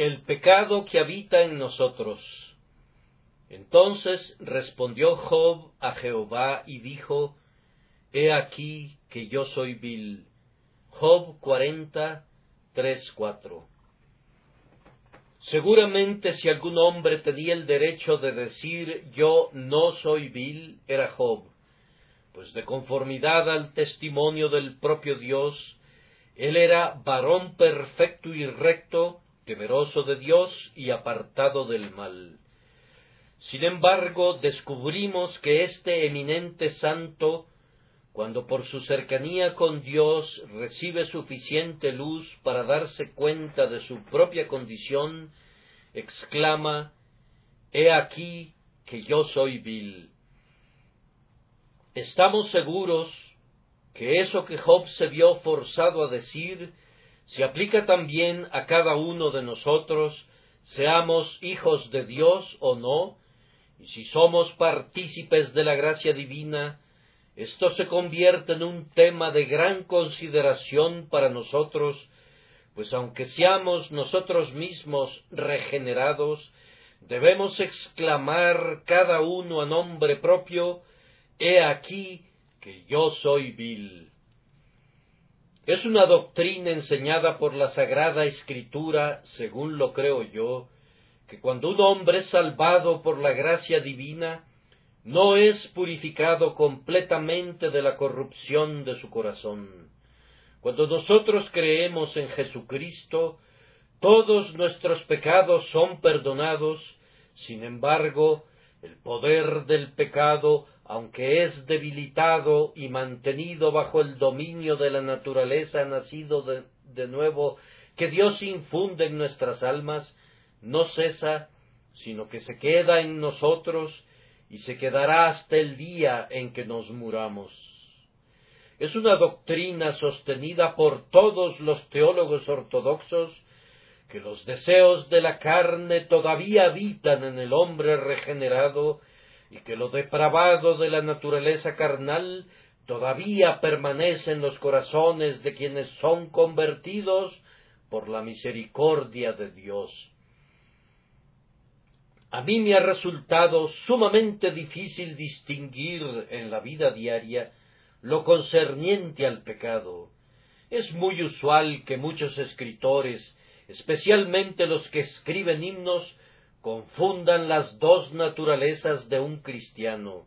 El pecado que habita en nosotros. Entonces respondió Job a Jehová y dijo, He aquí que yo soy vil. Job 40, 3, 4. Seguramente si algún hombre tenía el derecho de decir yo no soy vil, era Job, pues de conformidad al testimonio del propio Dios, él era varón perfecto y recto, temeroso de Dios y apartado del mal. Sin embargo, descubrimos que este eminente santo, cuando por su cercanía con Dios recibe suficiente luz para darse cuenta de su propia condición, exclama, He aquí que yo soy vil. Estamos seguros que eso que Job se vio forzado a decir se aplica también a cada uno de nosotros, seamos hijos de Dios o no, y si somos partícipes de la gracia divina, esto se convierte en un tema de gran consideración para nosotros, pues aunque seamos nosotros mismos regenerados, debemos exclamar cada uno a nombre propio, He aquí que yo soy vil. Es una doctrina enseñada por la Sagrada Escritura, según lo creo yo, que cuando un hombre es salvado por la gracia divina, no es purificado completamente de la corrupción de su corazón. Cuando nosotros creemos en Jesucristo, todos nuestros pecados son perdonados, sin embargo, el poder del pecado aunque es debilitado y mantenido bajo el dominio de la naturaleza nacido de, nuevo que Dios infunde en nuestras almas, no cesa, sino que se queda en nosotros y se quedará hasta el día en que nos muramos. Es una doctrina sostenida por todos los teólogos ortodoxos que los deseos de la carne todavía habitan en el hombre regenerado y que lo depravado de la naturaleza carnal todavía permanece en los corazones de quienes son convertidos por la misericordia de Dios. A mí me ha resultado sumamente difícil distinguir en la vida diaria lo concerniente al pecado. Es muy usual que muchos escritores, especialmente los que escriben himnos, confundan las dos naturalezas de un cristiano.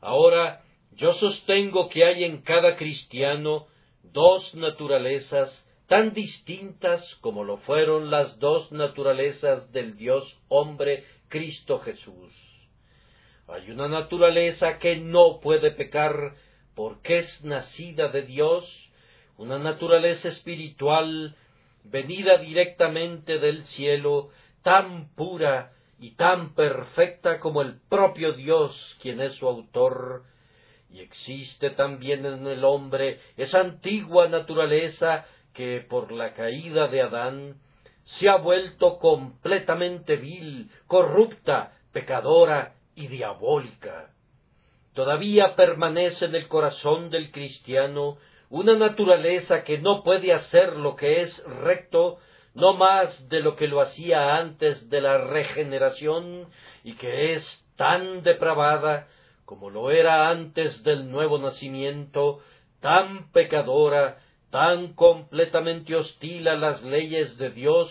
Ahora, yo sostengo que hay en cada cristiano dos naturalezas tan distintas como lo fueron las dos naturalezas del Dios hombre Cristo Jesús. Hay una naturaleza que no puede pecar porque es nacida de Dios, una naturaleza espiritual venida directamente del cielo tan pura y tan perfecta como el propio Dios, quien es su autor, y existe también en el hombre esa antigua naturaleza que por la caída de Adán se ha vuelto completamente vil, corrupta, pecadora y diabólica. Todavía permanece en el corazón del cristiano una naturaleza que no puede hacer lo que es recto no más de lo que lo hacía antes de la regeneración y que es tan depravada como lo era antes del nuevo nacimiento, tan pecadora, tan completamente hostil a las leyes de Dios,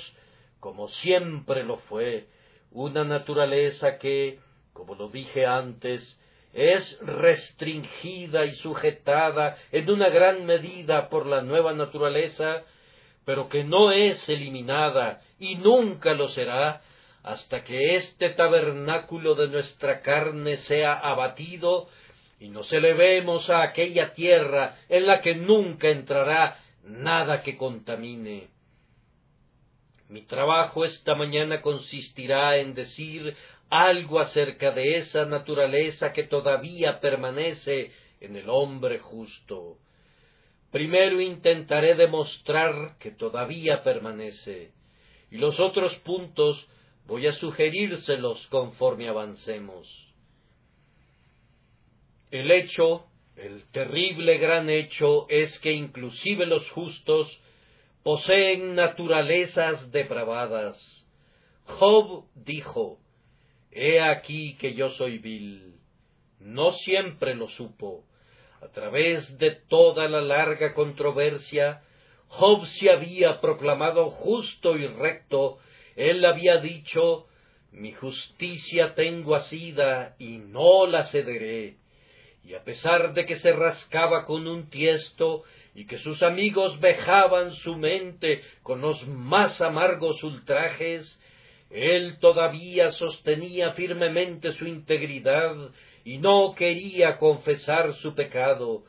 como siempre lo fue, una naturaleza que, como lo dije antes, es restringida y sujetada en una gran medida por la nueva naturaleza pero que no es eliminada y nunca lo será hasta que este tabernáculo de nuestra carne sea abatido y nos elevemos a aquella tierra en la que nunca entrará nada que contamine. Mi trabajo esta mañana consistirá en decir algo acerca de esa naturaleza que todavía permanece en el hombre justo. Primero intentaré demostrar que todavía permanece, y los otros puntos voy a sugerírselos conforme avancemos. El hecho, el terrible gran hecho, es que inclusive los justos, poseen naturalezas depravadas. Job dijo, He aquí que yo soy vil. No siempre lo supo. A través de toda la larga controversia, Job se había proclamado justo y recto. Él había dicho, mi justicia tengo asida y no la cederé. Y a pesar de que se rascaba con un tiesto y que sus amigos vejaban su mente con los más amargos ultrajes, él todavía sostenía firmemente su integridad y no quería confesar su pecado,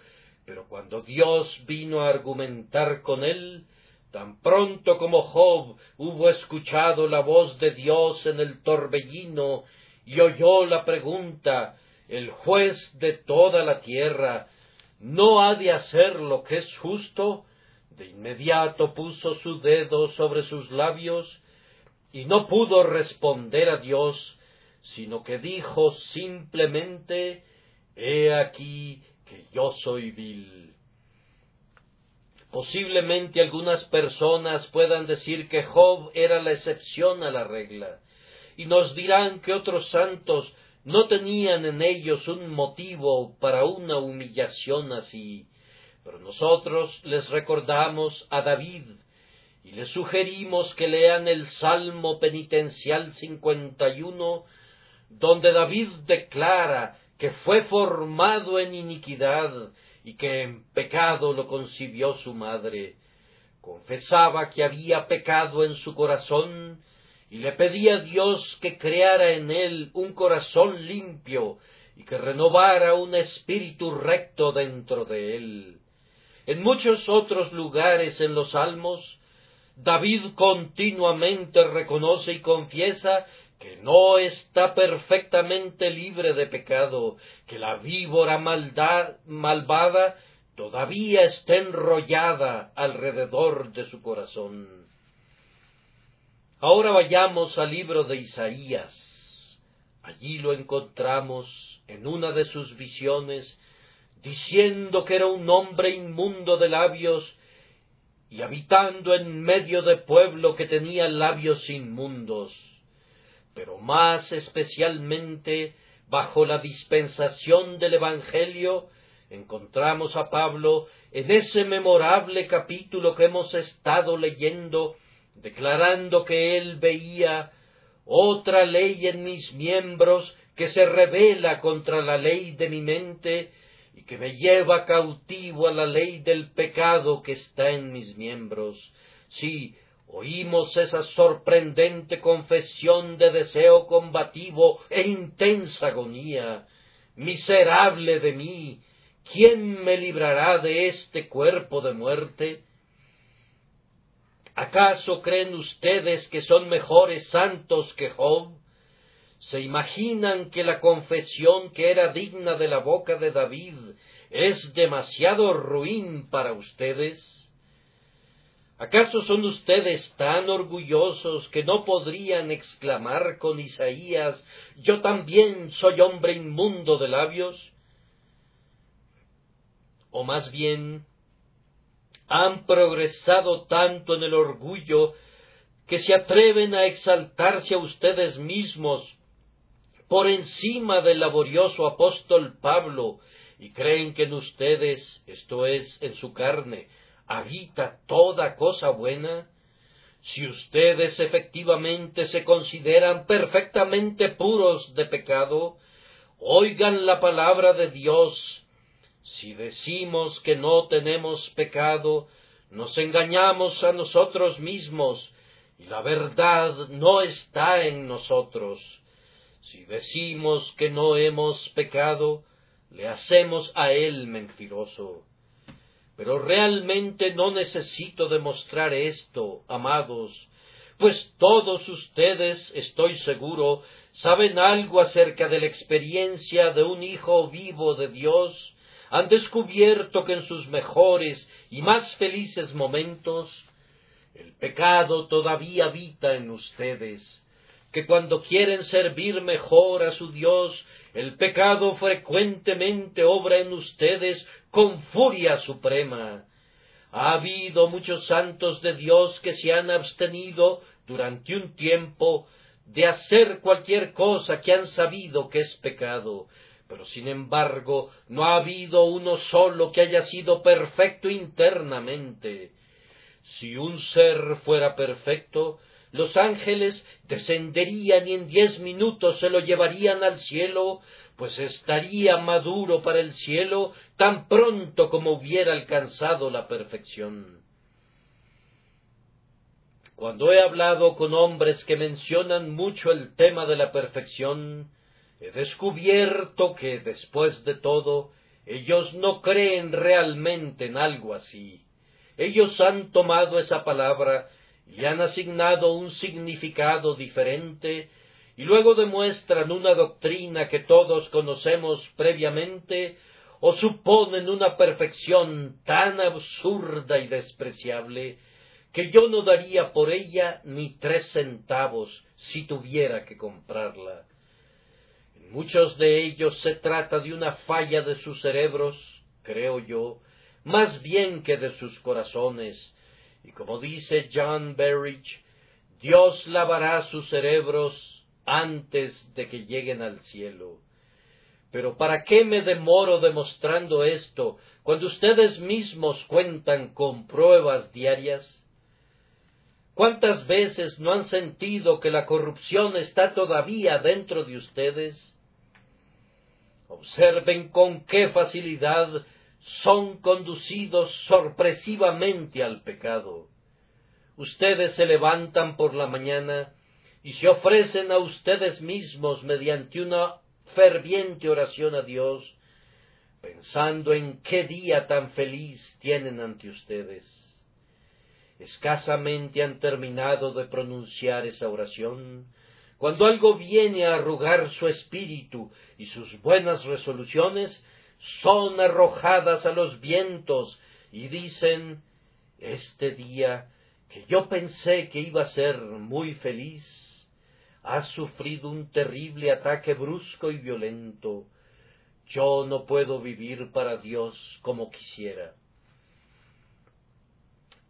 pero cuando Dios vino a argumentar con él, tan pronto como Job hubo escuchado la voz de Dios en el torbellino y oyó la pregunta el juez de toda la tierra, ¿no ha de hacer lo que es justo? De inmediato puso su dedo sobre sus labios y no pudo responder a Dios, sino que dijo simplemente, He aquí que yo soy vil. Posiblemente algunas personas puedan decir que Job era la excepción a la regla, y nos dirán que otros santos no tenían en ellos un motivo para una humillación así, pero nosotros les recordamos a David y les sugerimos que lean el Salmo penitencial 51, donde David declara que fue formado en iniquidad y que en pecado lo concibió su madre. Confesaba que había pecado en su corazón y le pedía a Dios que creara en él un corazón limpio y que renovara un espíritu recto dentro de él. En muchos otros lugares en los salmos, David continuamente reconoce y confiesa que no está perfectamente libre de pecado, que la víbora maldad, malvada todavía está enrollada alrededor de su corazón. Ahora vayamos al libro de Isaías. Allí lo encontramos en una de sus visiones, diciendo que era un hombre inmundo de labios y habitando en medio de pueblo que tenía labios inmundos, pero más especialmente bajo la dispensación del Evangelio, encontramos a Pablo en ese memorable capítulo que hemos estado leyendo declarando que él veía otra ley en mis miembros que se revela contra la ley de mi mente y que me lleva cautivo a la ley del pecado que está en mis miembros. Sí, oímos esa sorprendente confesión de deseo combativo e intensa agonía. Miserable de mí, ¿quién me librará de este cuerpo de muerte? ¿Acaso creen ustedes que son mejores santos que Job? ¿Se imaginan que la confesión que era digna de la boca de David es demasiado ruin para ustedes? ¿Acaso son ustedes tan orgullosos que no podrían exclamar con Isaías Yo también soy hombre inmundo de labios? O más bien, han progresado tanto en el orgullo que se atreven a exaltarse a ustedes mismos por encima del laborioso apóstol Pablo y creen que en ustedes, esto es, en su carne, habita toda cosa buena? Si ustedes efectivamente se consideran perfectamente puros de pecado, oigan la palabra de Dios si decimos que no tenemos pecado, nos engañamos a nosotros mismos y la verdad no está en nosotros. Si decimos que no hemos pecado, le hacemos a él mentiroso. Pero realmente no necesito demostrar esto, amados, pues todos ustedes, estoy seguro, saben algo acerca de la experiencia de un Hijo vivo de Dios, han descubierto que en sus mejores y más felices momentos el pecado todavía habita en ustedes, que cuando quieren servir mejor a su Dios, el pecado frecuentemente obra en ustedes con furia suprema. Ha habido muchos santos de Dios que se han abstenido durante un tiempo de hacer cualquier cosa que han sabido que es pecado, pero sin embargo no ha habido uno solo que haya sido perfecto internamente. Si un ser fuera perfecto, los ángeles descenderían y en diez minutos se lo llevarían al cielo, pues estaría maduro para el cielo tan pronto como hubiera alcanzado la perfección. Cuando he hablado con hombres que mencionan mucho el tema de la perfección, he descubierto que, después de todo, ellos no creen realmente en algo así. Ellos han tomado esa palabra y han asignado un significado diferente y luego demuestran una doctrina que todos conocemos previamente o suponen una perfección tan absurda y despreciable que yo no daría por ella ni tres centavos si tuviera que comprarla. En muchos de ellos se trata de una falla de sus cerebros, creo yo, más bien que de sus corazones, y como dice John Berridge, Dios lavará sus cerebros antes de que lleguen al cielo. Pero ¿para qué me demoro demostrando esto cuando ustedes mismos cuentan con pruebas diarias? ¿Cuántas veces no han sentido que la corrupción está todavía dentro de ustedes? Observen con qué facilidad son conducidos sorpresivamente al pecado. Ustedes se levantan por la mañana y se ofrecen a ustedes mismos mediante una ferviente oración a Dios, pensando en qué día tan feliz tienen ante ustedes. Escasamente han terminado de pronunciar esa oración, cuando algo viene a arrugar su espíritu y sus buenas resoluciones son arrojadas a los vientos y dicen este día que yo pensé que iba a ser muy feliz ha sufrido un terrible ataque brusco y violento. Yo no puedo vivir para Dios como quisiera.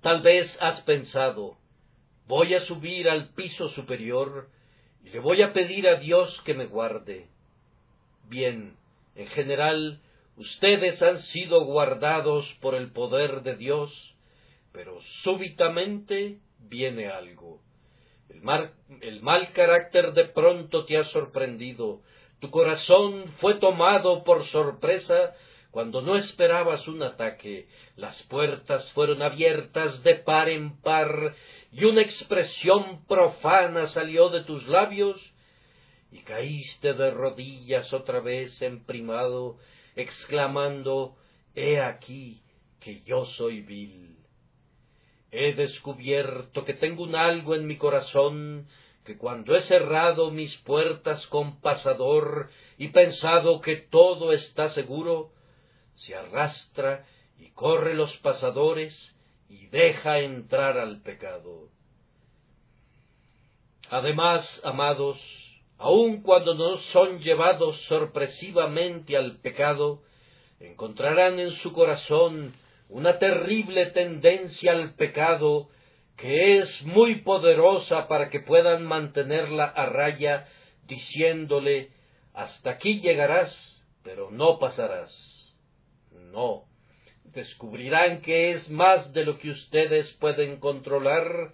Tal vez has pensado, voy a subir al piso superior y le voy a pedir a Dios que me guarde. Bien, en general, Ustedes han sido guardados por el poder de Dios, pero súbitamente viene algo. El mal, carácter de pronto te ha sorprendido. Tu corazón fue tomado por sorpresa cuando no esperabas un ataque. Las puertas fueron abiertas de par en par y una expresión profana salió de tus labios y caíste de rodillas otra vez emprimado exclamando He aquí que yo soy vil. He descubierto que tengo un algo en mi corazón que cuando he cerrado mis puertas con pasador y pensado que todo está seguro, se arrastra y corre los pasadores y deja entrar al pecado. Además, amados, aun cuando no son llevados sorpresivamente al pecado, encontrarán en su corazón una terrible tendencia al pecado que es muy poderosa para que puedan mantenerla a raya, diciéndole hasta aquí llegarás, pero no pasarás. No, descubrirán que es más de lo que ustedes pueden controlar,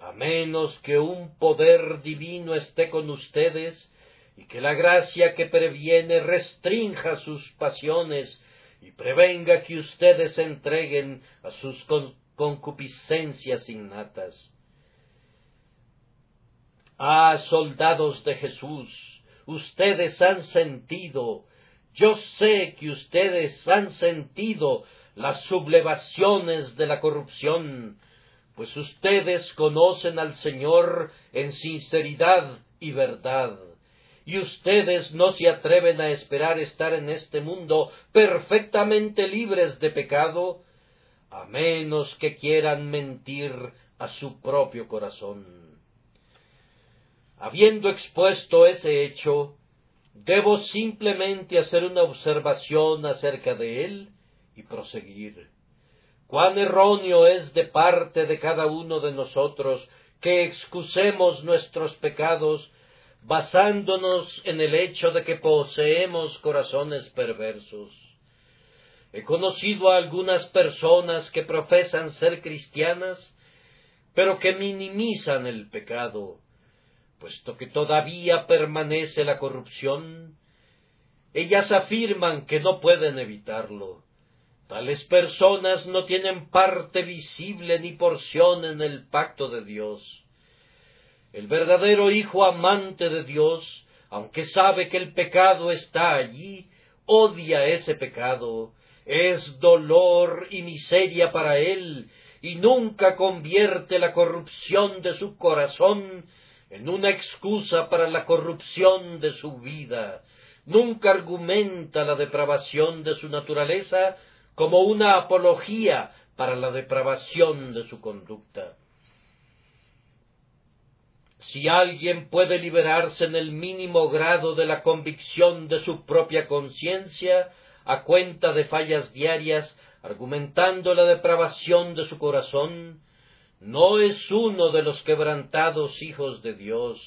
a menos que un poder divino esté con ustedes y que la gracia que previene restrinja sus pasiones y prevenga que ustedes se entreguen a sus concupiscencias innatas. Ah, soldados de Jesús, ustedes han sentido, yo sé que ustedes han sentido las sublevaciones de la corrupción, pues ustedes conocen al Señor en sinceridad y verdad, y ustedes no se atreven a esperar estar en este mundo perfectamente libres de pecado, a menos que quieran mentir a su propio corazón. Habiendo expuesto ese hecho, debo simplemente hacer una observación acerca de él y proseguir. Cuán erróneo es de parte de cada uno de nosotros que excusemos nuestros pecados basándonos en el hecho de que poseemos corazones perversos. He conocido a algunas personas que profesan ser cristianas, pero que minimizan el pecado, puesto que todavía permanece la corrupción. Ellas afirman que no pueden evitarlo. Tales personas no tienen parte visible ni porción en el pacto de Dios. El verdadero hijo amante de Dios, aunque sabe que el pecado está allí, odia ese pecado, es dolor y miseria para él, y nunca convierte la corrupción de su corazón en una excusa para la corrupción de su vida, nunca argumenta la depravación de su naturaleza como una apología para la depravación de su conducta. Si alguien puede liberarse en el mínimo grado de la convicción de su propia conciencia, a cuenta de fallas diarias, argumentando la depravación de su corazón, no es uno de los quebrantados hijos de Dios,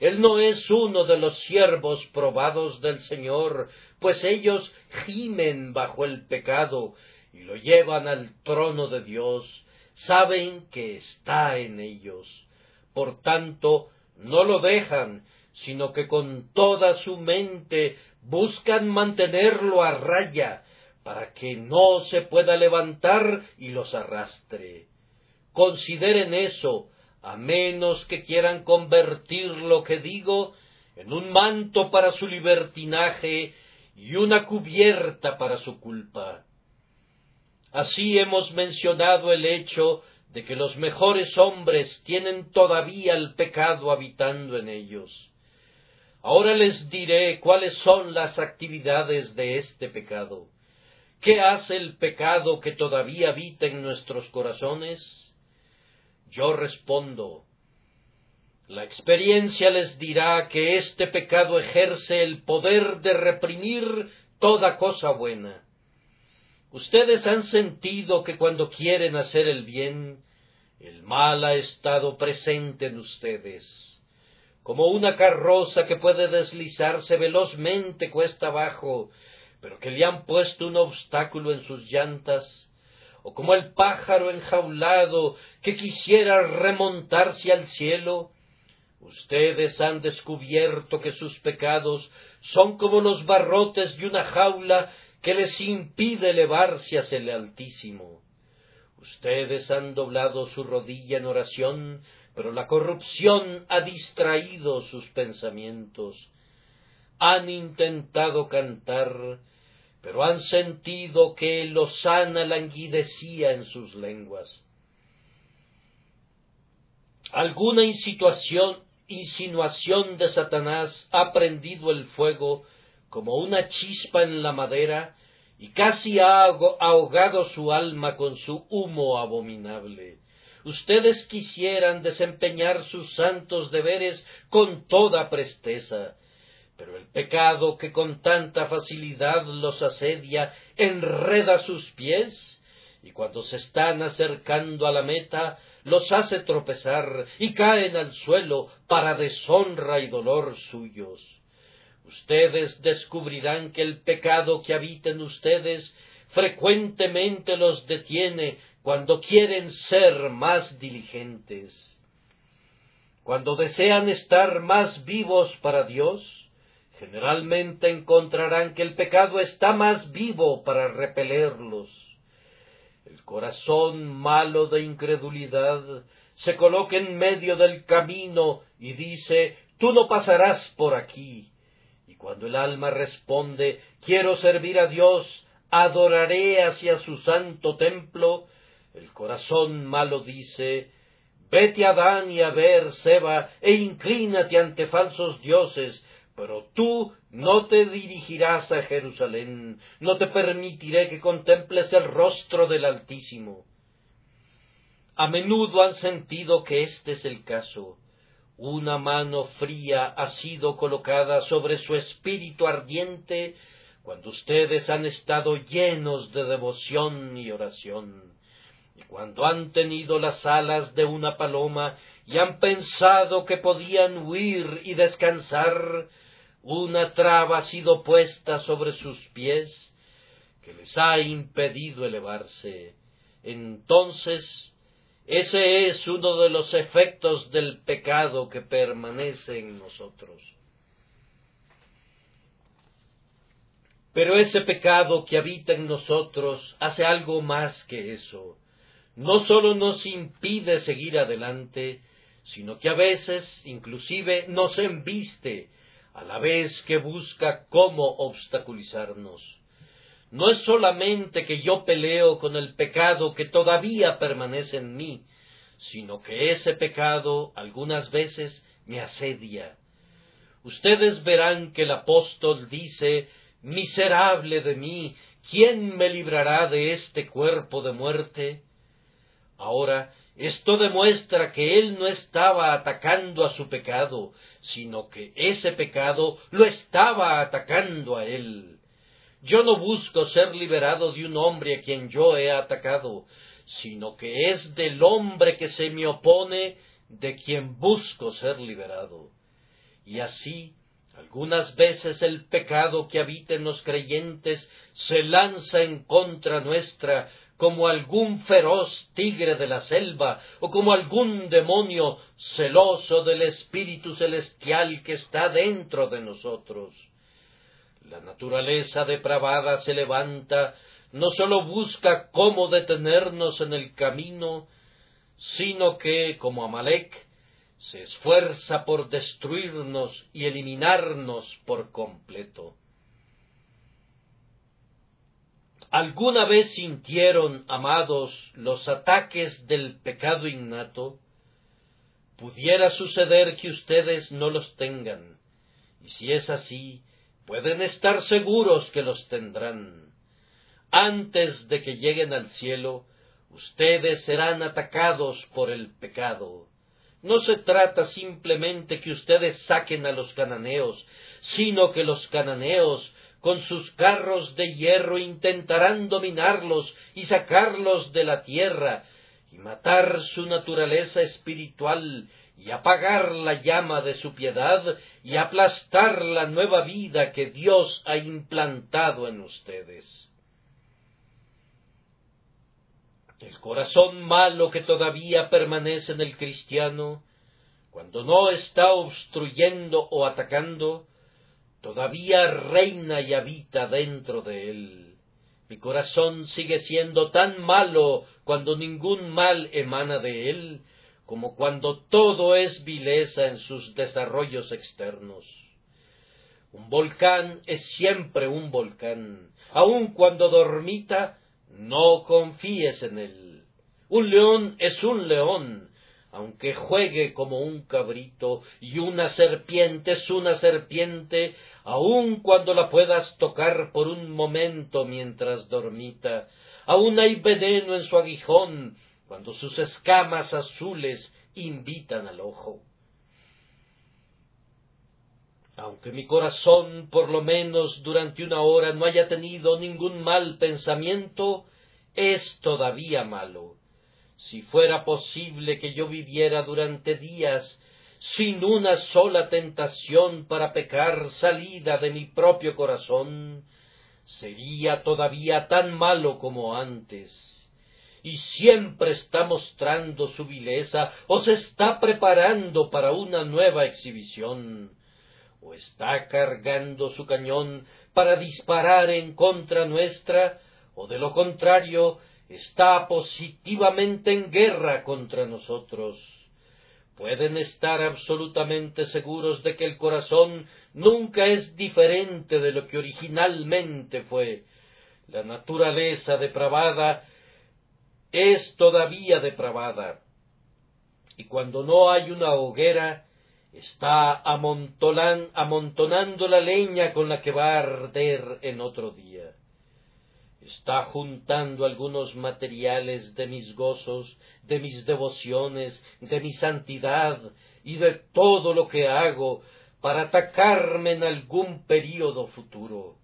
él no es uno de los siervos probados del Señor, pues ellos gimen bajo el pecado y lo llevan al trono de Dios, saben que está en ellos. Por tanto, no lo dejan, sino que con toda su mente buscan mantenerlo a raya, para que no se pueda levantar y los arrastre. Consideren eso, a menos que quieran convertir lo que digo en un manto para su libertinaje y una cubierta para su culpa. Así hemos mencionado el hecho de que los mejores hombres tienen todavía el pecado habitando en ellos. Ahora les diré cuáles son las actividades de este pecado. ¿Qué hace el pecado que todavía habita en nuestros corazones? Yo respondo, la experiencia les dirá que este pecado ejerce el poder de reprimir toda cosa buena. Ustedes han sentido que cuando quieren hacer el bien, el mal ha estado presente en ustedes como una carroza que puede deslizarse velozmente cuesta abajo, pero que le han puesto un obstáculo en sus llantas, o como el pájaro enjaulado que quisiera remontarse al cielo, ustedes han descubierto que sus pecados son como los barrotes de una jaula que les impide elevarse hacia el Altísimo. Ustedes han doblado su rodilla en oración pero la corrupción ha distraído sus pensamientos. Han intentado cantar, pero han sentido que Lozana languidecía en sus lenguas. Alguna insinuación, insinuación de Satanás ha prendido el fuego como una chispa en la madera y casi ha ahogado su alma con su humo abominable. Ustedes quisieran desempeñar sus santos deberes con toda presteza, pero el pecado que con tanta facilidad los asedia enreda sus pies, y cuando se están acercando a la meta, los hace tropezar y caen al suelo para deshonra y dolor suyos. Ustedes descubrirán que el pecado que habita en ustedes frecuentemente los detiene cuando quieren ser más diligentes, cuando desean estar más vivos para Dios, generalmente encontrarán que el pecado está más vivo para repelerlos. El corazón malo de incredulidad se coloca en medio del camino y dice Tú no pasarás por aquí. Y cuando el alma responde Quiero servir a Dios, adoraré hacia su santo templo, el corazón malo dice, Vete a Dan y a ver, Seba, e inclínate ante falsos dioses, pero tú no te dirigirás a Jerusalén, no te permitiré que contemples el rostro del Altísimo. A menudo han sentido que este es el caso. Una mano fría ha sido colocada sobre su espíritu ardiente cuando ustedes han estado llenos de devoción y oración y cuando han tenido las alas de una paloma y han pensado que podían huir y descansar, una traba ha sido puesta sobre sus pies que les ha impedido elevarse. Entonces, ese es uno de los efectos del pecado que permanece en nosotros. Pero ese pecado que habita en nosotros hace algo más que eso. No sólo nos impide seguir adelante, sino que a veces inclusive nos embiste, a la vez que busca cómo obstaculizarnos. No es solamente que yo peleo con el pecado que todavía permanece en mí, sino que ese pecado algunas veces me asedia. Ustedes verán que el apóstol dice Miserable de mí, ¿quién me librará de este cuerpo de muerte? Ahora, esto demuestra que él no estaba atacando a su pecado, sino que ese pecado lo estaba atacando a él. Yo no busco ser liberado de un hombre a quien yo he atacado, sino que es del hombre que se me opone de quien busco ser liberado. Y así algunas veces el pecado que habita en los creyentes se lanza en contra nuestra como algún feroz tigre de la selva o como algún demonio celoso del Espíritu Celestial que está dentro de nosotros. La naturaleza depravada se levanta, no sólo busca cómo detenernos en el camino, sino que, como Amalek, se esfuerza por destruirnos y eliminarnos por completo. ¿Alguna vez sintieron, amados, los ataques del pecado innato? Pudiera suceder que ustedes no los tengan, y si es así, pueden estar seguros que los tendrán. Antes de que lleguen al cielo, ustedes serán atacados por el pecado no se trata simplemente que ustedes saquen a los cananeos, sino que los cananeos con sus carros de hierro intentarán dominarlos y sacarlos de la tierra, y matar su naturaleza espiritual, y apagar la llama de su piedad, y aplastar la nueva vida que Dios ha implantado en ustedes. El corazón malo que todavía permanece en el cristiano, cuando no está obstruyendo o atacando, todavía reina y habita dentro de él. Mi corazón sigue siendo tan malo cuando ningún mal emana de él, como cuando todo es vileza en sus desarrollos externos. Un volcán es siempre un volcán, aun cuando dormita no confíes en él. Un león es un león, aunque juegue como un cabrito, y una serpiente es una serpiente, aun cuando la puedas tocar por un momento mientras dormita. Aun hay veneno en su aguijón, cuando sus escamas azules invitan al ojo. Aunque mi corazón, por lo menos durante una hora, no haya tenido ningún mal pensamiento, es todavía malo. Si fuera posible que yo viviera durante días sin una sola tentación para pecar salida de mi propio corazón, sería todavía tan malo como antes. Y siempre está mostrando su vileza o se está preparando para una nueva exhibición o está cargando su cañón para disparar en contra nuestra, o de lo contrario, está positivamente en guerra contra nosotros. Pueden estar absolutamente seguros de que el corazón nunca es diferente de lo que originalmente fue. La naturaleza depravada es todavía depravada. Y cuando no hay una hoguera, está amontonando la leña con la que va a arder en otro día. Está juntando algunos materiales de mis gozos, de mis devociones, de mi santidad y de todo lo que hago para atacarme en algún período futuro.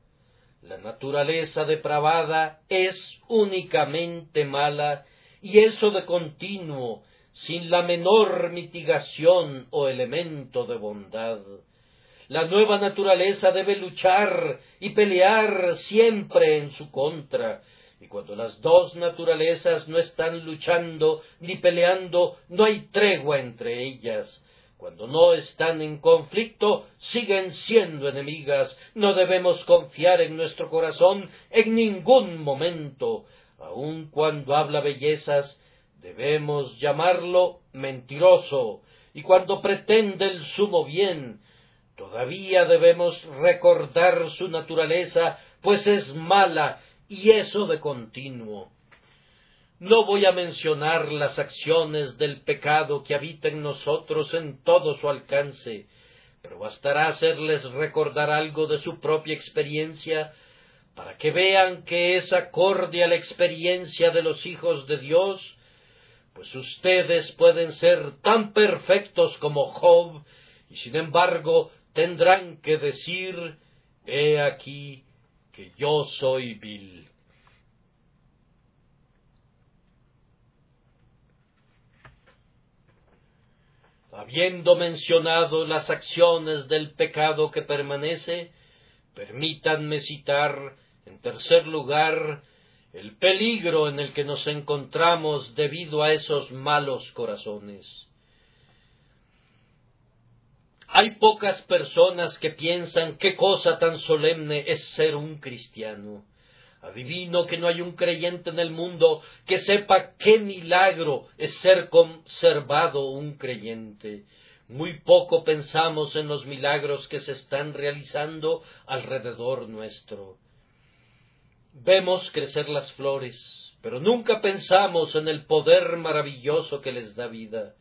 La naturaleza depravada es únicamente mala y eso de continuo, sin la menor mitigación o elemento de bondad. La nueva naturaleza debe luchar y pelear siempre en su contra, y cuando las dos naturalezas no están luchando ni peleando, no hay tregua entre ellas. Cuando no están en conflicto, siguen siendo enemigas. No debemos confiar en nuestro corazón en ningún momento. Aun cuando habla bellezas, debemos llamarlo mentiroso. Y cuando pretende el sumo bien, todavía debemos recordar su naturaleza, pues es mala y eso de continuo. No voy a mencionar las acciones del pecado que habita en nosotros en todo su alcance, pero bastará hacerles recordar algo de su propia experiencia para que vean que es acorde a la experiencia de los hijos de Dios, pues ustedes pueden ser tan perfectos como Job, y sin embargo tendrán que decir, he aquí que yo soy vil. Habiendo mencionado las acciones del pecado que permanece, permítanme citar, en tercer lugar, el peligro en el que nos encontramos debido a esos malos corazones. Hay pocas personas que piensan qué cosa tan solemne es ser un cristiano. Adivino que no hay un creyente en el mundo que sepa qué milagro es ser conservado un creyente. Muy poco pensamos en los milagros que se están realizando alrededor nuestro. Vemos crecer las flores, pero nunca pensamos en el poder maravilloso que les da vida.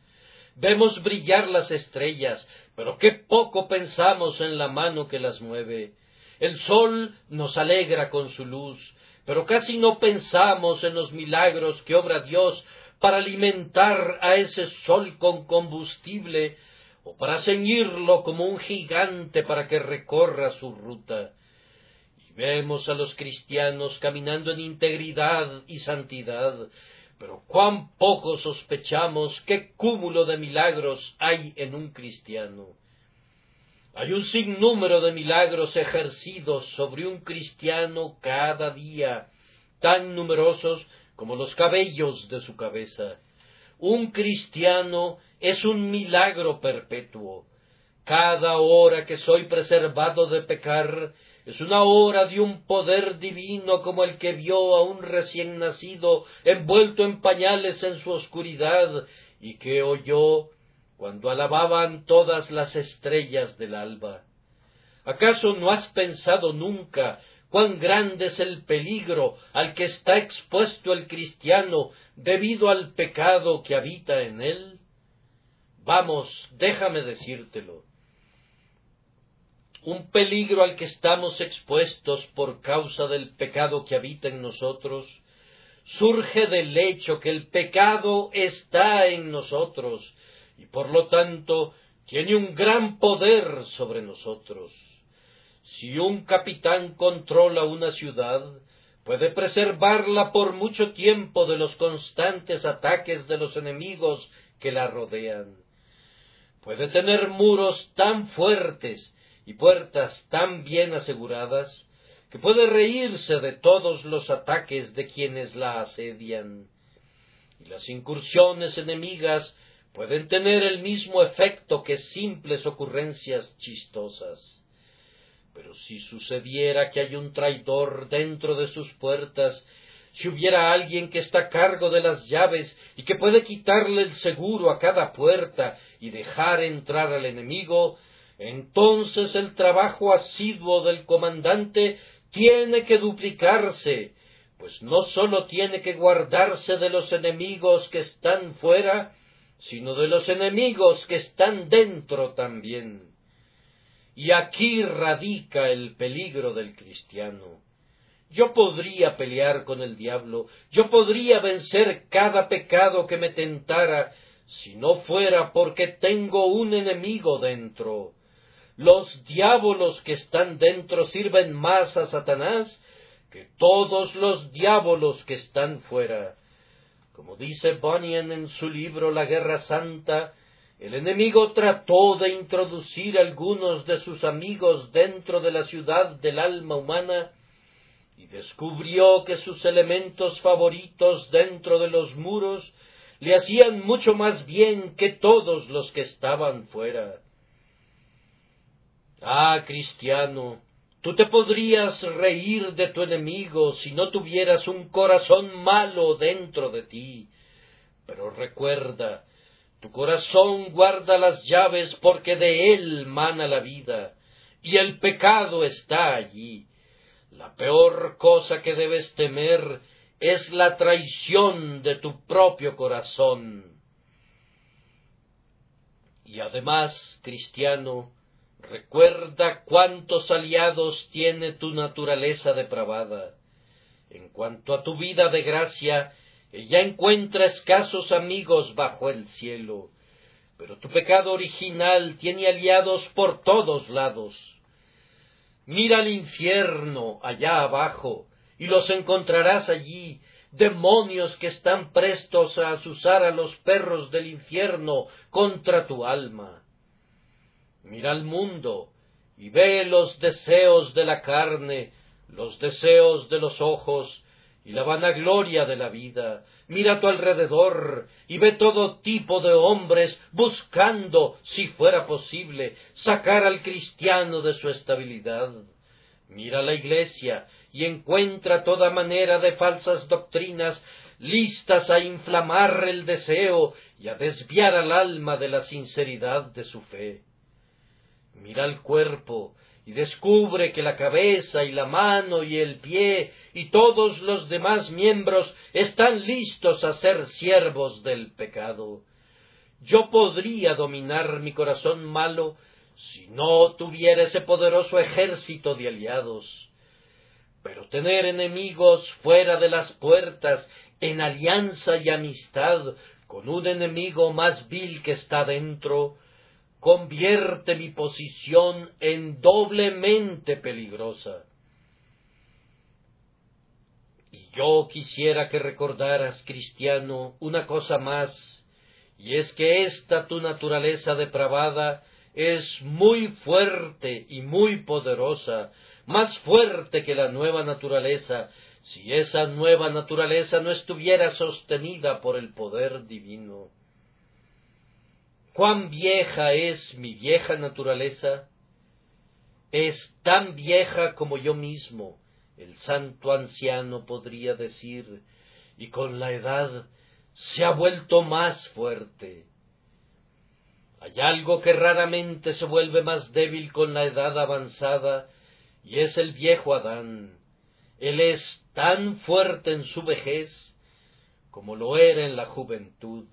Vemos brillar las estrellas, pero qué poco pensamos en la mano que las mueve. El sol nos alegra con su luz, pero casi no pensamos en los milagros que obra Dios para alimentar a ese sol con combustible o para ceñirlo como un gigante para que recorra su ruta. Y vemos a los cristianos caminando en integridad y santidad, pero cuán poco sospechamos qué cúmulo de milagros hay en un cristiano. Hay un sinnúmero de milagros ejercidos sobre un cristiano cada día, tan numerosos como los cabellos de su cabeza. Un cristiano es un milagro perpetuo. Cada hora que soy preservado de pecar es una hora de un poder divino como el que vio a un recién nacido envuelto en pañales en su oscuridad y que oyó cuando alababan todas las estrellas del alba. ¿Acaso no has pensado nunca cuán grande es el peligro al que está expuesto el cristiano debido al pecado que habita en él? Vamos, déjame decírtelo un peligro al que estamos expuestos por causa del pecado que habita en nosotros, surge del hecho que el pecado está en nosotros y por lo tanto tiene un gran poder sobre nosotros. Si un capitán controla una ciudad, puede preservarla por mucho tiempo de los constantes ataques de los enemigos que la rodean. Puede tener muros tan fuertes y puertas tan bien aseguradas que puede reírse de todos los ataques de quienes la asedian. Y las incursiones enemigas pueden tener el mismo efecto que simples ocurrencias chistosas. Pero si sucediera que hay un traidor dentro de sus puertas, si hubiera alguien que está a cargo de las llaves y que puede quitarle el seguro a cada puerta y dejar entrar al enemigo, entonces el trabajo asiduo del comandante tiene que duplicarse, pues no sólo tiene que guardarse de los enemigos que están fuera, sino de los enemigos que están dentro también. Y aquí radica el peligro del cristiano. Yo podría pelear con el diablo, yo podría vencer cada pecado que me tentara, si no fuera porque tengo un enemigo dentro, los diábolos que están dentro sirven más a Satanás que todos los diábolos que están fuera. Como dice Bunyan en su libro La Guerra Santa, el enemigo trató de introducir algunos de sus amigos dentro de la ciudad del alma humana y descubrió que sus elementos favoritos dentro de los muros le hacían mucho más bien que todos los que estaban fuera. Ah, cristiano, tú te podrías reír de tu enemigo si no tuvieras un corazón malo dentro de ti. Pero recuerda, tu corazón guarda las llaves porque de él mana la vida, y el pecado está allí. La peor cosa que debes temer es la traición de tu propio corazón. Y además, cristiano, recuerda cuántos aliados tiene tu naturaleza depravada. En cuanto a tu vida de gracia, ella encuentra escasos amigos bajo el cielo, pero tu pecado original tiene aliados por todos lados. Mira al infierno allá abajo, y los encontrarás allí, demonios que están prestos a azuzar a los perros del infierno contra tu alma. Mira al mundo y ve los deseos de la carne, los deseos de los ojos y la vanagloria de la vida. Mira a tu alrededor y ve todo tipo de hombres buscando, si fuera posible, sacar al cristiano de su estabilidad. Mira la iglesia y encuentra toda manera de falsas doctrinas listas a inflamar el deseo y a desviar al alma de la sinceridad de su fe. Mira el cuerpo y descubre que la cabeza y la mano y el pie y todos los demás miembros están listos a ser siervos del pecado. Yo podría dominar mi corazón malo si no tuviera ese poderoso ejército de aliados pero tener enemigos fuera de las puertas, en alianza y amistad con un enemigo más vil que está dentro, convierte mi posición en doblemente peligrosa. Y yo quisiera que recordaras, cristiano, una cosa más, y es que esta tu naturaleza depravada es muy fuerte y muy poderosa, más fuerte que la nueva naturaleza, si esa nueva naturaleza no estuviera sostenida por el poder divino. ¿Cuán vieja es mi vieja naturaleza? Es tan vieja como yo mismo, el santo anciano podría decir, y con la edad se ha vuelto más fuerte. Hay algo que raramente se vuelve más débil con la edad avanzada y es el viejo Adán. Él es tan fuerte en su vejez como lo era en la juventud.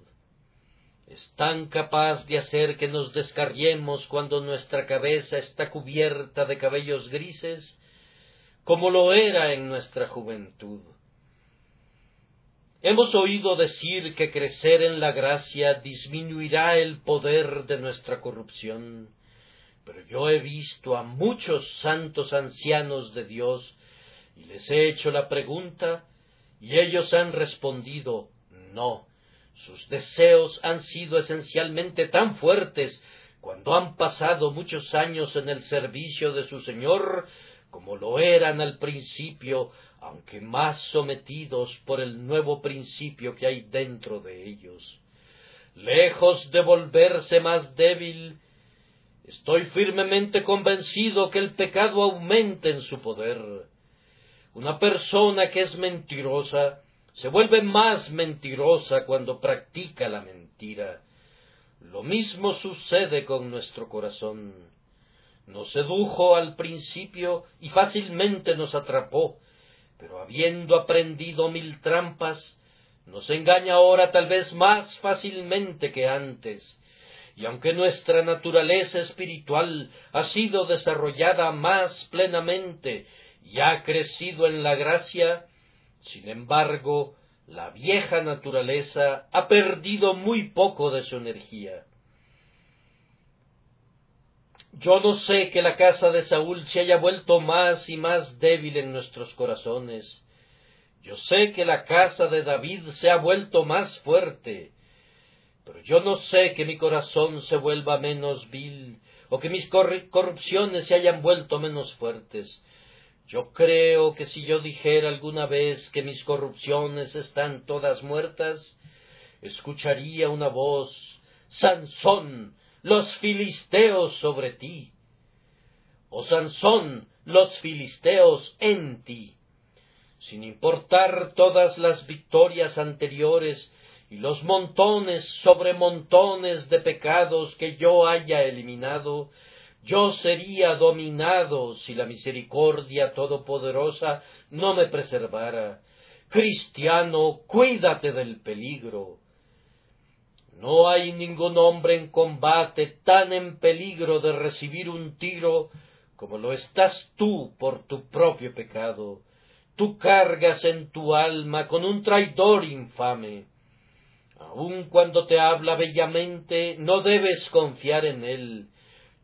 Es tan capaz de hacer que nos descarriemos cuando nuestra cabeza está cubierta de cabellos grises como lo era en nuestra juventud. Hemos oído decir que crecer en la gracia disminuirá el poder de nuestra corrupción pero yo he visto a muchos santos ancianos de Dios y les he hecho la pregunta y ellos han respondido no. Sus deseos han sido esencialmente tan fuertes cuando han pasado muchos años en el servicio de su Señor como lo eran al principio, aunque más sometidos por el nuevo principio que hay dentro de ellos. Lejos de volverse más débil, Estoy firmemente convencido que el pecado aumenta en su poder. Una persona que es mentirosa se vuelve más mentirosa cuando practica la mentira. Lo mismo sucede con nuestro corazón. Nos sedujo al principio y fácilmente nos atrapó, pero habiendo aprendido mil trampas, nos engaña ahora tal vez más fácilmente que antes, y aunque nuestra naturaleza espiritual ha sido desarrollada más plenamente y ha crecido en la gracia, sin embargo, la vieja naturaleza ha perdido muy poco de su energía. Yo no sé que la casa de Saúl se haya vuelto más y más débil en nuestros corazones, Yo sé que la casa de David se ha vuelto más fuerte, pero yo no sé que mi corazón se vuelva menos vil, o que mis corrupciones se hayan vuelto menos fuertes. Yo creo que si yo dijera alguna vez que mis corrupciones están todas muertas, escucharía una voz, Sansón, los filisteos sobre ti. O Sansón, los filisteos en ti. Sin importar todas las victorias anteriores y los montones sobre montones de pecados que yo haya eliminado, yo sería dominado si la misericordia todopoderosa no me preservara. Cristiano, cuídate del peligro. No hay ningún hombre en combate tan en peligro de recibir un tiro como lo estás tú por tu propio pecado. Tú cargas en tu alma con un traidor infame Aun cuando te habla bellamente, no debes confiar en él.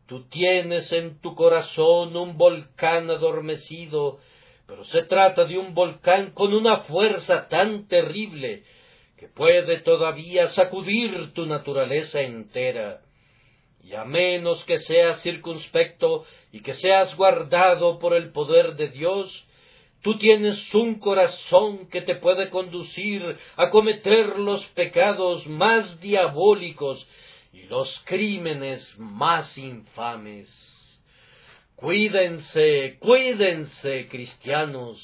Tú tienes en tu corazón un volcán adormecido, pero se trata de un volcán con una fuerza tan terrible que puede todavía sacudir tu naturaleza entera. Y a menos que seas circunspecto y que seas guardado por el poder de Dios, Tú tienes un corazón que te puede conducir a cometer los pecados más diabólicos los crímenes más infames. Cuídense, cuídense, cristianos.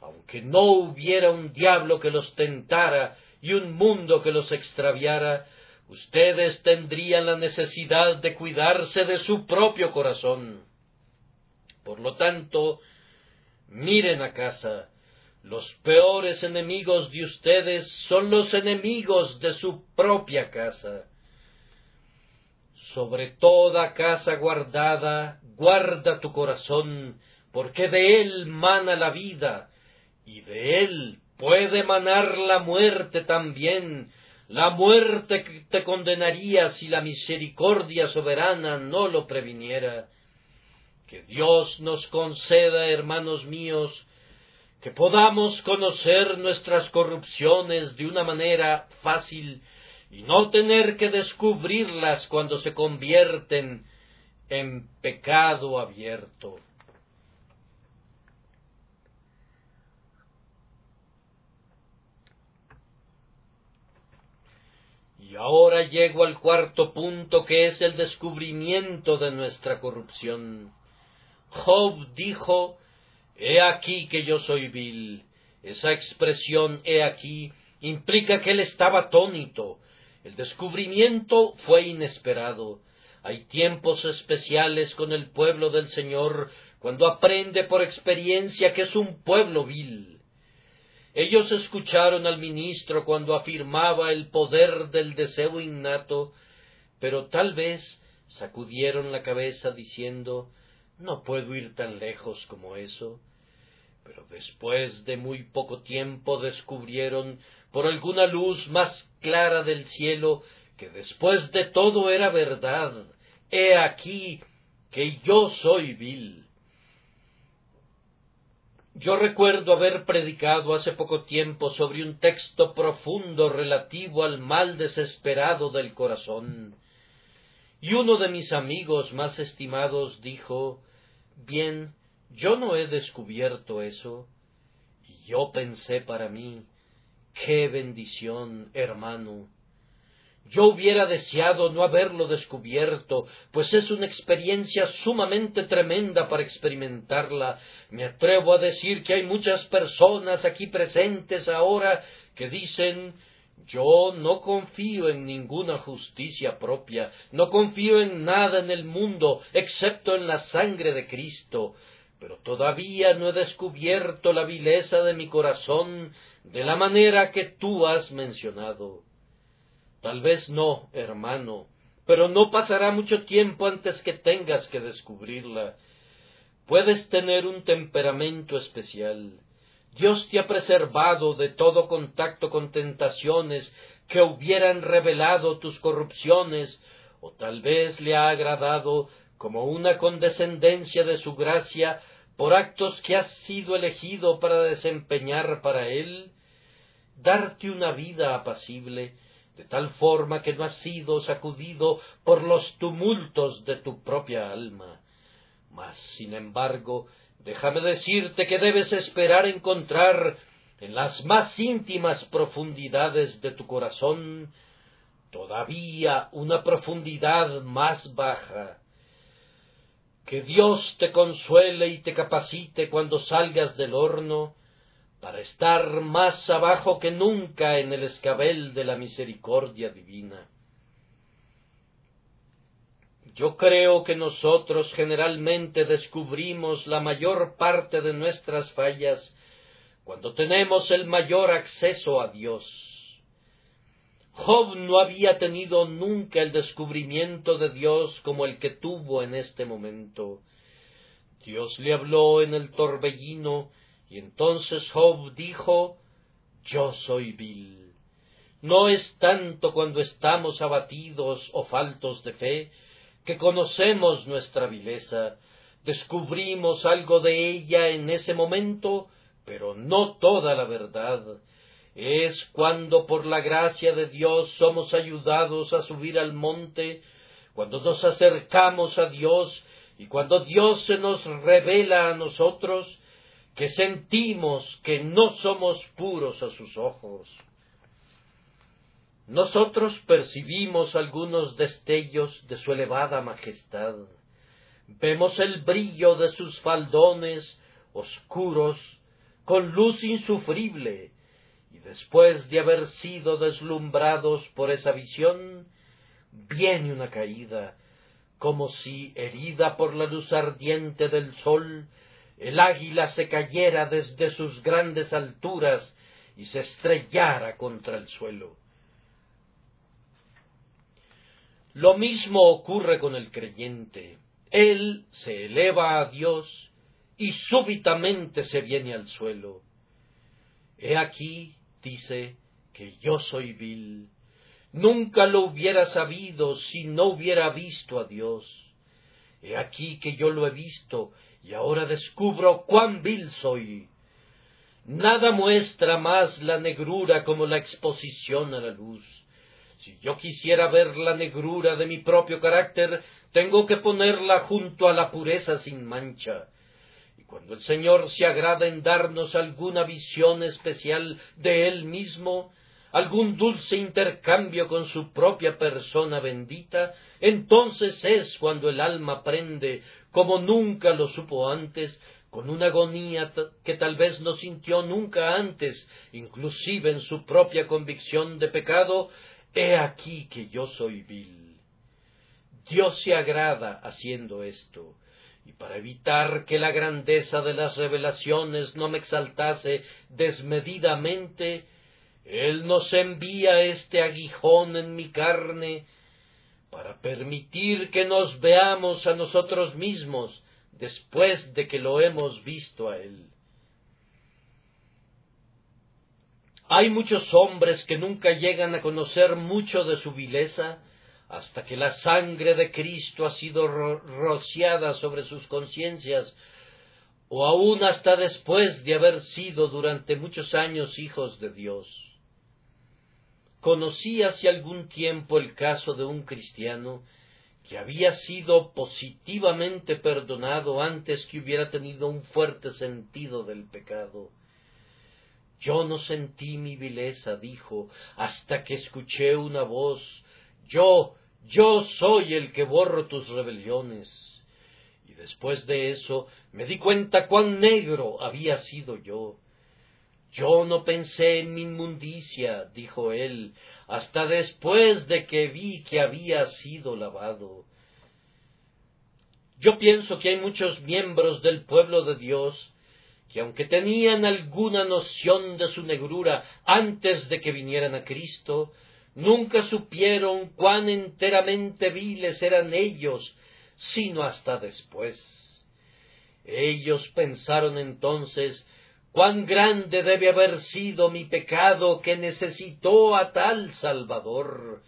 Aunque no hubiera un diablo que los tentara y un mundo que los extraviara, ustedes tendrían la necesidad de cuidarse de su propio corazón. Por lo tanto, Miren a casa, los peores enemigos de ustedes son los enemigos de su propia casa. Sobre toda casa guardada, guarda tu corazón, porque de él mana la vida, y de él puede manar la muerte también, la muerte te condenaría si la misericordia soberana no lo previniera. Que Dios nos conceda, hermanos míos, que podamos conocer nuestras corrupciones de una manera fácil y no tener que descubrirlas cuando se convierten en pecado abierto. Y ahora llego al cuarto punto que es el descubrimiento de nuestra corrupción. Job dijo, He aquí que yo soy vil. Esa expresión he aquí implica que él estaba atónito. El descubrimiento fue inesperado. Hay tiempos especiales con el pueblo del Señor cuando aprende por experiencia que es un pueblo vil. Ellos escucharon al ministro cuando afirmaba el poder del deseo innato, pero tal vez sacudieron la cabeza diciendo no puedo ir tan lejos como eso. Pero después de muy poco tiempo descubrieron por alguna luz más clara del cielo que después de todo era verdad. He aquí que yo soy vil. Yo recuerdo haber predicado hace poco tiempo sobre un texto profundo relativo al mal desesperado del corazón, y uno de mis amigos más estimados dijo Bien, yo no he descubierto eso. Y yo pensé para mí, qué bendición, hermano. Yo hubiera deseado no haberlo descubierto, pues es una experiencia sumamente tremenda para experimentarla. Me atrevo a decir que hay muchas personas aquí presentes ahora que dicen yo no confío en ninguna justicia propia, no confío en nada en el mundo excepto en la sangre de Cristo, pero todavía no he descubierto la vileza de mi corazón de la manera que tú has mencionado. Tal vez no, hermano, pero no pasará mucho tiempo antes que tengas que descubrirla. Puedes tener un temperamento especial, Dios te ha preservado de todo contacto con tentaciones que hubieran revelado tus corrupciones, o tal vez le ha agradado, como una condescendencia de su gracia, por actos que has sido elegido para desempeñar para él, darte una vida apacible, de tal forma que no has sido sacudido por los tumultos de tu propia alma. Mas, sin embargo, déjame decirte que debes esperar encontrar en las más íntimas profundidades de tu corazón todavía una profundidad más baja. Que Dios te consuele y te capacite cuando salgas del horno, para estar más abajo que nunca en el escabel de la misericordia divina. Yo creo que nosotros generalmente descubrimos la mayor parte de nuestras fallas cuando tenemos el mayor acceso a Dios. Job no había tenido nunca el descubrimiento de Dios como el que tuvo en este momento. Dios le habló en el torbellino y entonces Job dijo, Yo soy vil. No es tanto cuando estamos abatidos o faltos de fe que conocemos nuestra vileza, descubrimos algo de ella en ese momento, pero no toda la verdad. Es cuando por la gracia de Dios somos ayudados a subir al monte, cuando nos acercamos a Dios y cuando Dios se nos revela a nosotros, que sentimos que no somos puros a sus ojos. Nosotros percibimos algunos destellos de su elevada majestad. Vemos el brillo de sus faldones oscuros con luz insufrible, después de haber sido deslumbrados por esa visión, viene una caída, como si, herida por la luz ardiente del sol, el águila se cayera desde sus grandes alturas y se estrellara contra el suelo. Lo mismo ocurre con el creyente. Él se eleva a Dios y súbitamente se viene al suelo. He aquí, dice, que yo soy vil. Nunca lo hubiera sabido si no hubiera visto a Dios. He aquí que yo lo he visto y ahora descubro cuán vil soy. Nada muestra más la negrura como la exposición a la luz. Si yo quisiera ver la negrura de mi propio carácter, tengo que ponerla junto a la pureza sin mancha. Cuando el Señor se agrada en darnos alguna visión especial de Él mismo, algún dulce intercambio con su propia persona bendita, entonces es cuando el alma aprende, como nunca lo supo antes, con una agonía que tal vez no sintió nunca antes, inclusive en su propia convicción de pecado, He aquí que yo soy vil. Dios se agrada haciendo esto, y para evitar que la grandeza de las revelaciones no me exaltase desmedidamente, Él nos envía este aguijón en mi carne para permitir que nos veamos a nosotros mismos después de que lo hemos visto a Él. Hay muchos hombres que nunca llegan a conocer mucho de su vileza hasta que la sangre de Cristo ha sido rociada sobre sus conciencias, o aun hasta después de haber sido durante muchos años hijos de Dios. Conocí hace algún tiempo el caso de un cristiano que había sido positivamente perdonado antes que hubiera tenido un fuerte sentido del pecado. Yo no sentí mi vileza, dijo, hasta que escuché una voz, yo, yo soy el que borro tus rebeliones. Y después de eso me di cuenta cuán negro había sido yo. Yo no pensé en mi inmundicia, dijo él, hasta después de que vi que había sido lavado. Yo pienso que hay muchos miembros del pueblo de Dios que aunque tenían alguna noción de su negrura antes de que vinieran a Cristo, nunca supieron cuán enteramente viles eran ellos, sino hasta después. Ellos pensaron entonces cuán grande debe haber sido mi pecado que necesitó a tal Salvador,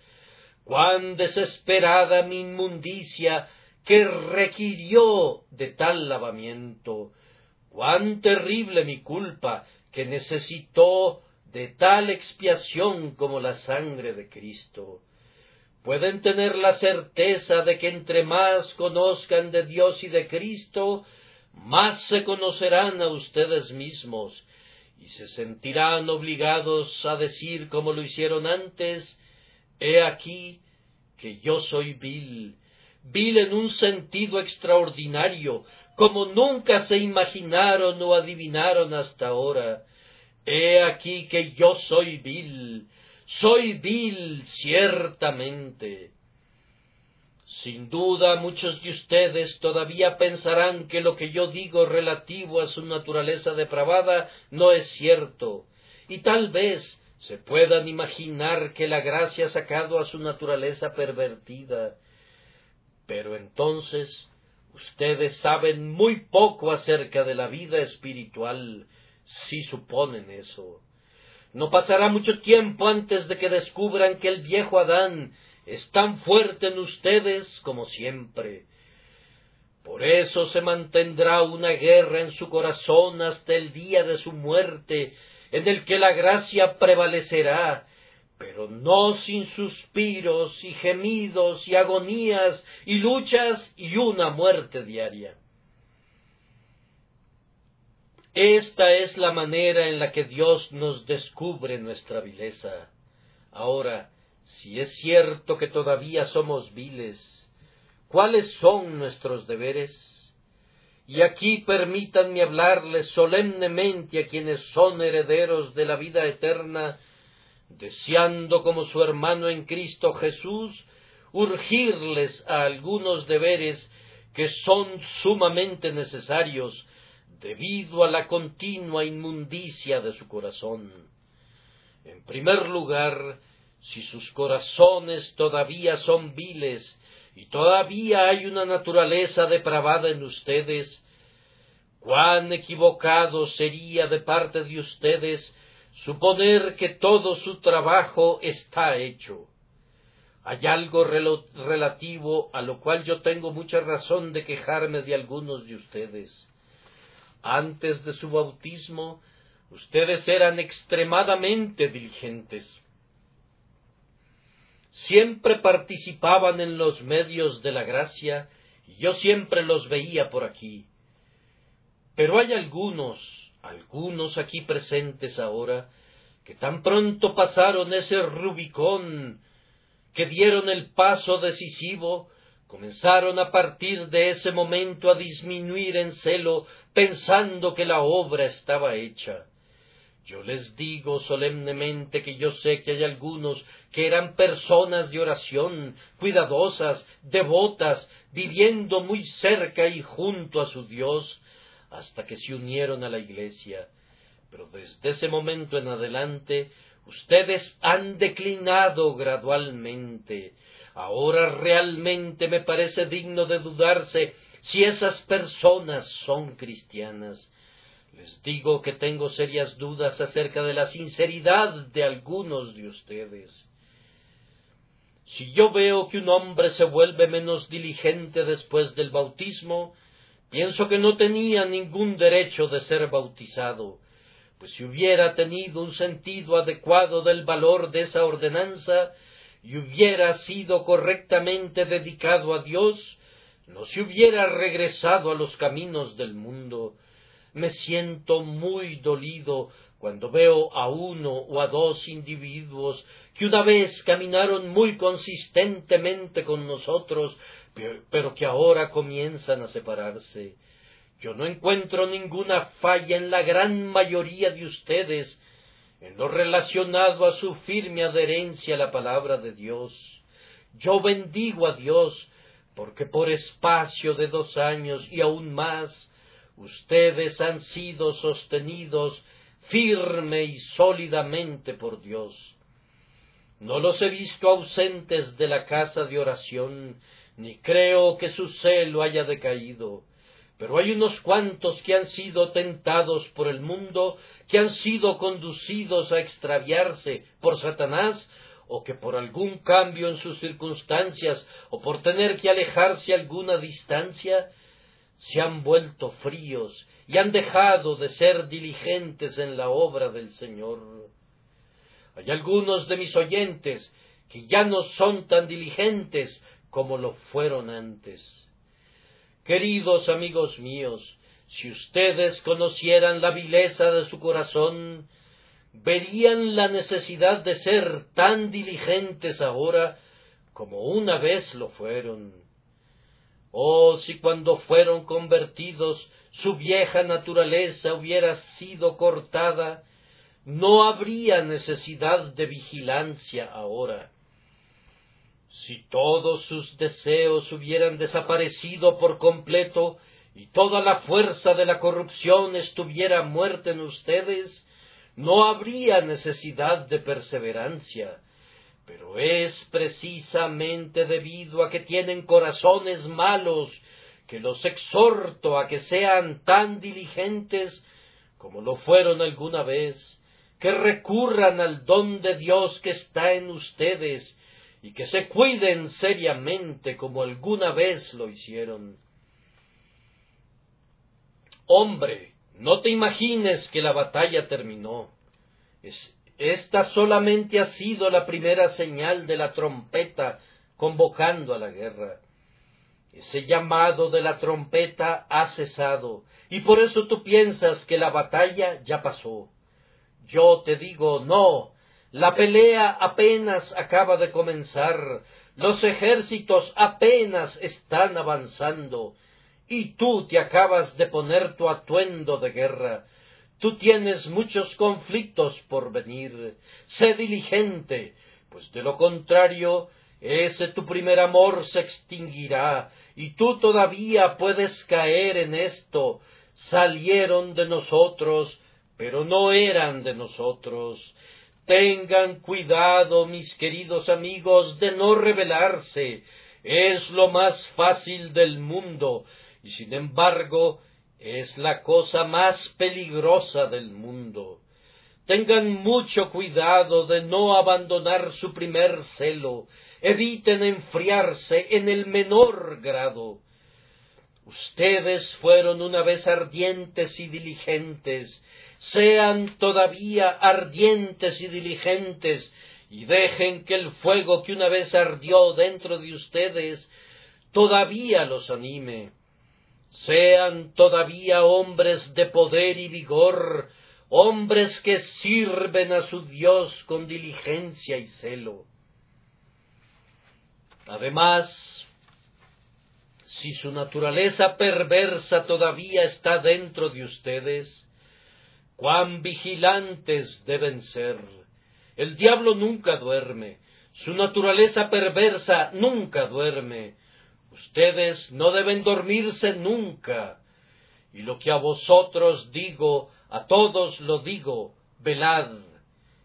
cuán desesperada mi inmundicia que requirió de tal lavamiento, cuán terrible mi culpa que necesitó de tal expiación como la sangre de Cristo. Pueden tener la certeza de que entre más conozcan de Dios y de Cristo, más se conocerán a ustedes mismos y se sentirán obligados a decir como lo hicieron antes, He aquí que yo soy vil, vil en un sentido extraordinario, como nunca se imaginaron o adivinaron hasta ahora. He aquí que yo soy vil, soy vil ciertamente. Sin duda muchos de ustedes todavía pensarán que lo que yo digo relativo a su naturaleza depravada no es cierto, y tal vez se puedan imaginar que la gracia ha sacado a su naturaleza pervertida. Pero entonces ustedes saben muy poco acerca de la vida espiritual, si suponen eso. No pasará mucho tiempo antes de que descubran que el viejo Adán es tan fuerte en ustedes como siempre. Por eso se mantendrá una guerra en su corazón hasta el día de su muerte, en el que la gracia prevalecerá, pero no sin suspiros y gemidos y agonías y luchas y una muerte diaria. Esta es la manera en la que Dios nos descubre nuestra vileza. Ahora, si es cierto que todavía somos viles, ¿cuáles son nuestros deberes? Y aquí permítanme hablarles solemnemente a quienes son herederos de la vida eterna, deseando como su hermano en Cristo Jesús, urgirles a algunos deberes que son sumamente necesarios debido a la continua inmundicia de su corazón. En primer lugar, si sus corazones todavía son viles y todavía hay una naturaleza depravada en ustedes, cuán equivocado sería de parte de ustedes suponer que todo su trabajo está hecho. Hay algo relativo a lo cual yo tengo mucha razón de quejarme de algunos de ustedes. Antes de su bautismo, ustedes eran extremadamente diligentes. Siempre participaban en los medios de la gracia y yo siempre los veía por aquí. Pero hay algunos, algunos aquí presentes ahora, que tan pronto pasaron ese Rubicón, que dieron el paso decisivo, comenzaron a partir de ese momento a disminuir en celo, pensando que la obra estaba hecha. Yo les digo solemnemente que yo sé que hay algunos que eran personas de oración, cuidadosas, devotas, viviendo muy cerca y junto a su Dios, hasta que se unieron a la Iglesia. Pero desde ese momento en adelante, ustedes han declinado gradualmente, Ahora realmente me parece digno de dudarse si esas personas son cristianas. Les digo que tengo serias dudas acerca de la sinceridad de algunos de ustedes. Si yo veo que un hombre se vuelve menos diligente después del bautismo, pienso que no tenía ningún derecho de ser bautizado, pues si hubiera tenido un sentido adecuado del valor de esa ordenanza, y hubiera sido correctamente dedicado a Dios, no se hubiera regresado a los caminos del mundo. Me siento muy dolido cuando veo a uno o a dos individuos que una vez caminaron muy consistentemente con nosotros, pero que ahora comienzan a separarse. Yo no encuentro ninguna falla en la gran mayoría de ustedes, en lo relacionado a su firme adherencia a la palabra de Dios. Yo bendigo a Dios porque por espacio de dos años y aún más ustedes han sido sostenidos firme y sólidamente por Dios. No los he visto ausentes de la casa de oración, ni creo que su celo haya decaído pero hay unos cuantos que han sido tentados por el mundo, que han sido conducidos a extraviarse por Satanás, o que por algún cambio en sus circunstancias, o por tener que alejarse a alguna distancia, se han vuelto fríos y han dejado de ser diligentes en la obra del Señor. Hay algunos de mis oyentes que ya no son tan diligentes como lo fueron antes. Queridos amigos míos, si ustedes conocieran la vileza de su corazón, verían la necesidad de ser tan diligentes ahora como una vez lo fueron. Oh, si cuando fueron convertidos su vieja naturaleza hubiera sido cortada, no habría necesidad de vigilancia ahora. Si todos sus deseos hubieran desaparecido por completo y toda la fuerza de la corrupción estuviera muerta en ustedes, no habría necesidad de perseverancia, pero es precisamente debido a que tienen corazones malos que los exhorto a que sean tan diligentes como lo fueron alguna vez, que recurran al don de Dios que está en ustedes y que se cuiden seriamente como alguna vez lo hicieron. Hombre, no te imagines que la batalla terminó. esta solamente ha sido la primera señal de la trompeta convocando a la guerra. Ese llamado de la trompeta ha cesado, y por eso tú piensas que la batalla ya pasó. Yo te digo, no, la pelea apenas acaba de comenzar, los ejércitos apenas están avanzando, y tú te acabas de poner tu atuendo de guerra. Tú tienes muchos conflictos por venir. Sé diligente, pues de lo contrario, ese tu primer amor se extinguirá, y tú todavía puedes caer en esto. Salieron de nosotros, pero no eran de nosotros. Tengan cuidado, mis queridos amigos, de no rebelarse. Es lo más fácil del mundo y sin embargo es la cosa más peligrosa del mundo. Tengan mucho cuidado de no abandonar su primer celo, eviten enfriarse en el menor grado. Ustedes fueron una vez ardientes y diligentes, sean todavía ardientes y diligentes, y dejen que el fuego que una vez ardió dentro de ustedes todavía los anime sean todavía hombres de poder y vigor, hombres que sirven a su Dios con diligencia y celo. Además, si su naturaleza perversa todavía está dentro de ustedes, cuán vigilantes deben ser. El diablo nunca duerme, su naturaleza perversa nunca duerme, Ustedes no deben dormirse nunca. Y lo que a vosotros digo, a todos lo digo, velad.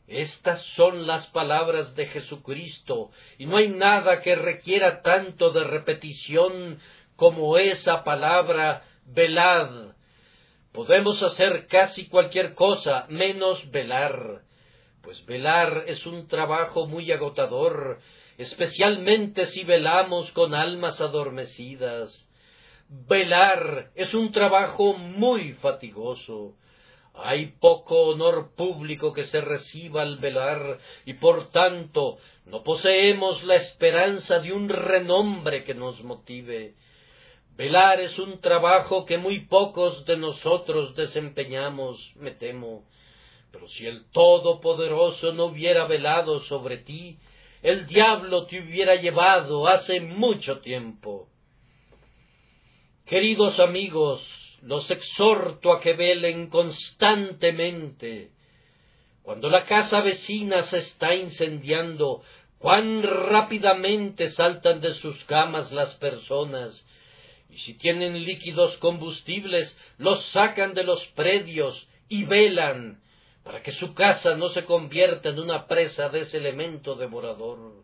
Estas son las palabras de Jesucristo, y no hay nada que requiera tanto de repetición como esa palabra velad. Podemos hacer casi cualquier cosa menos velar, pues velar es un trabajo muy agotador especialmente si velamos con almas adormecidas. Velar es un trabajo muy fatigoso. Hay poco honor público que se reciba al velar y por tanto no poseemos la esperanza de un renombre que nos motive. Velar es un trabajo que muy pocos de nosotros desempeñamos, me temo. Pero si el Todopoderoso no hubiera velado sobre ti, el diablo te hubiera llevado hace mucho tiempo. Queridos amigos, los exhorto a que velen constantemente. Cuando la casa vecina se está incendiando, cuán rápidamente saltan de sus camas las personas, si tienen líquidos combustibles, los sacan de los predios y velan para que su casa no se convierta en una presa de ese elemento devorador.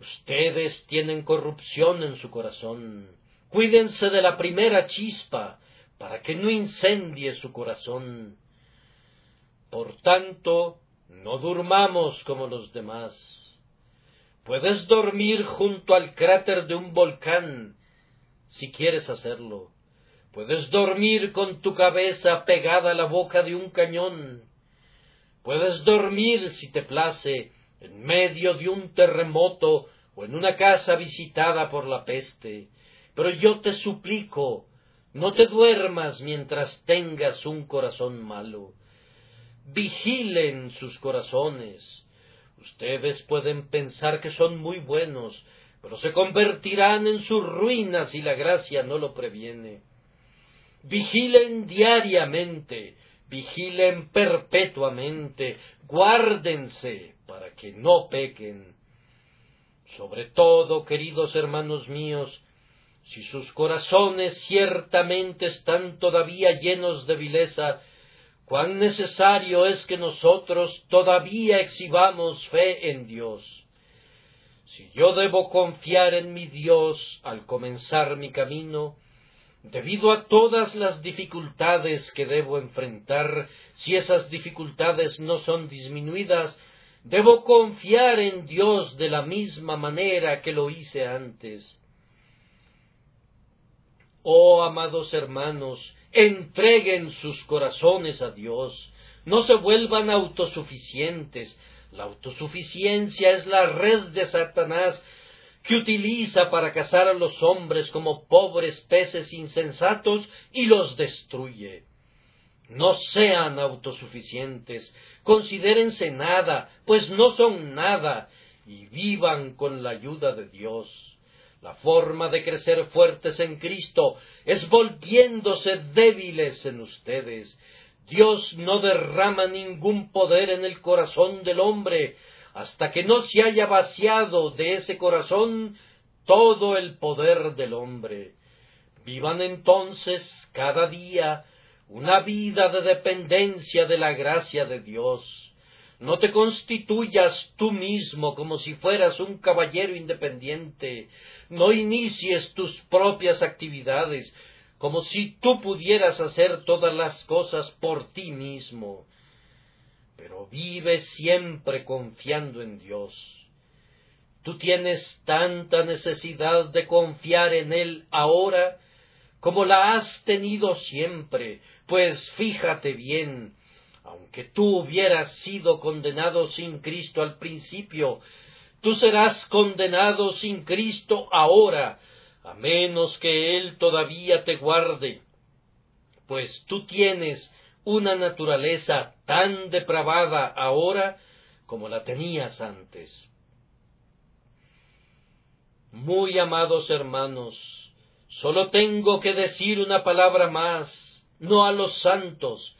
Ustedes tienen corrupción en su corazón. Cuídense de la primera chispa para que no incendie su corazón. Por tanto, no durmamos como los demás. Puedes dormir junto al cráter de un volcán si quieres hacerlo. Puedes dormir con tu cabeza pegada a la boca de un cañón. Puedes dormir, si te place, en medio de un terremoto o en una casa visitada por la peste. Pero yo te suplico, no te duermas mientras tengas un corazón malo. Vigilen sus corazones. Ustedes pueden pensar que son muy buenos, pero se convertirán en sus ruinas si la gracia no lo previene. Vigilen diariamente, vigilen perpetuamente, guárdense para que no pequen. Sobre todo, queridos hermanos míos, si sus corazones ciertamente están todavía llenos de vileza, cuán necesario es que nosotros todavía exhibamos fe en Dios. Si yo debo confiar en mi Dios al comenzar mi camino, debido a todas las dificultades que debo enfrentar, si esas dificultades no son disminuidas, debo confiar en Dios de la misma manera que lo hice antes. Oh, amados hermanos, entreguen sus corazones a Dios, no se vuelvan autosuficientes. La autosuficiencia es la red de Satanás que utiliza para cazar a los hombres como pobres peces insensatos y los destruye. No sean autosuficientes, considérense nada, pues no son nada, y vivan con la ayuda de Dios. La forma de crecer fuertes en Cristo es volviéndose débiles en ustedes. Dios no derrama ningún poder en el corazón del hombre hasta que no se haya vaciado de ese corazón todo el poder del hombre. Vivan entonces cada día una vida de dependencia de la gracia de Dios no te constituyas tú mismo como si fueras un caballero independiente. No inicies tus propias actividades como si tú pudieras hacer todas las cosas por ti mismo. Pero vive siempre confiando en Dios. Tú tienes tanta necesidad de confiar en Él ahora como la has tenido siempre, pues fíjate bien, aunque tú hubieras sido condenado sin Cristo al principio, tú serás condenado sin Cristo ahora, a menos que Él todavía te guarde, pues tú tienes una naturaleza tan depravada ahora como la tenías antes. Muy amados hermanos, solo tengo que decir una palabra más, no a los santos,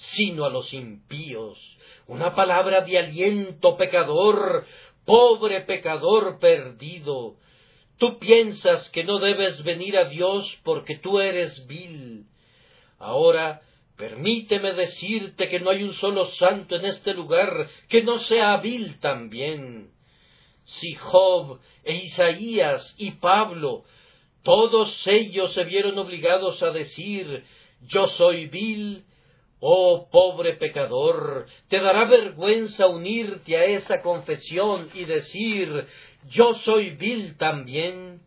sino a los impíos. Una palabra de aliento pecador, pobre pecador perdido. Tú piensas que no debes venir a Dios porque tú eres vil. Ahora, permíteme decirte que no hay un solo santo en este lugar que no sea vil también. Si Job e Isaías y Pablo, todos ellos se vieron obligados a decir yo soy vil, Oh pobre pecador, te dará vergüenza unirte a esa confesión y decir yo soy vil también.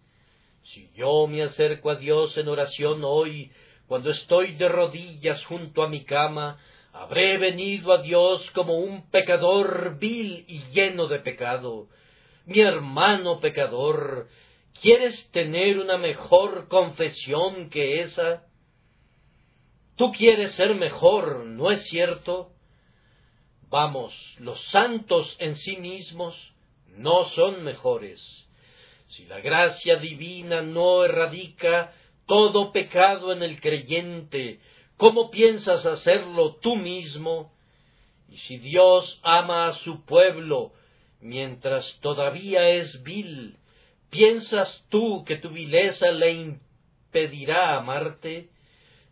Si yo me acerco a Dios en oración hoy, cuando estoy de rodillas junto a mi cama, habré venido a Dios como un pecador vil y lleno de pecado. Mi hermano pecador, ¿quieres tener una mejor confesión que esa? Tú quieres ser mejor, ¿no es cierto? Vamos, los santos en sí mismos no son mejores. Si la gracia divina no erradica todo pecado en el creyente, ¿cómo piensas hacerlo tú mismo? Y si Dios ama a su pueblo mientras todavía es vil, ¿piensas tú que tu vileza le impedirá amarte?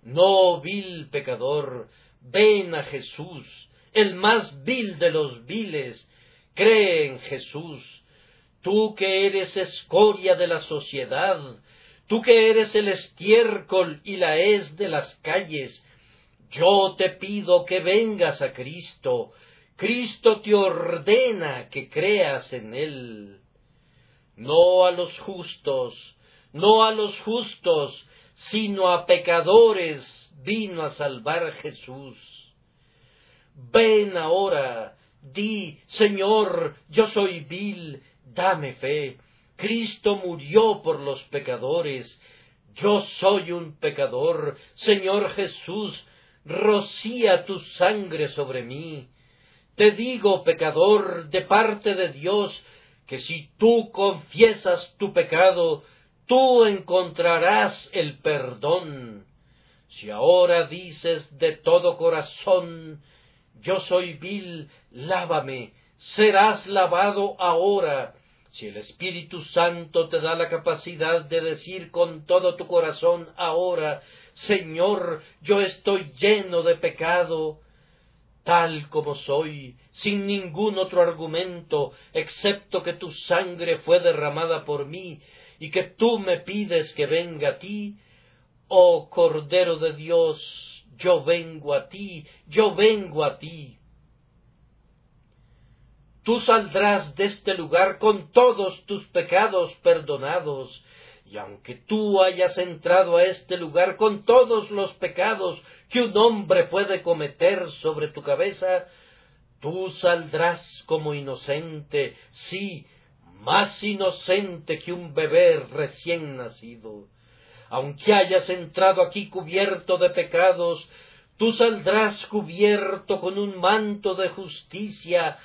No, vil pecador, ven a Jesús, el más vil de los viles, cree en Jesús. Tú que eres escoria de la sociedad, tú que eres el estiércol y la hez de las calles, yo te pido que vengas a Cristo. Cristo te ordena que creas en Él. No a los justos, no a los justos, sino a pecadores vino a salvar Jesús. Ven ahora, di, Señor, yo soy vil, dame fe. Cristo murió por los pecadores. Yo soy un pecador. Señor Jesús, rocía tu sangre sobre mí. Te digo, pecador, de parte de Dios, que si tú confiesas tu pecado, tú encontrarás el perdón. Si ahora dices de todo corazón, yo soy vil, lávame, serás lavado ahora. Si el Espíritu Santo te da la capacidad de decir con todo tu corazón ahora, Señor, yo estoy lleno de pecado, tal como soy, sin ningún otro argumento, excepto que tu sangre fue derramada por mí, y que tú me pides que venga a ti, oh Cordero de Dios, yo vengo a ti, yo vengo a ti. Tú saldrás de este lugar con todos tus pecados perdonados, y aunque tú hayas entrado a este lugar con todos los pecados que un hombre puede cometer sobre tu cabeza, tú saldrás como inocente, sí, más inocente que un bebé recién nacido. Aunque hayas entrado aquí cubierto de pecados, tú saldrás cubierto con un manto de justicia,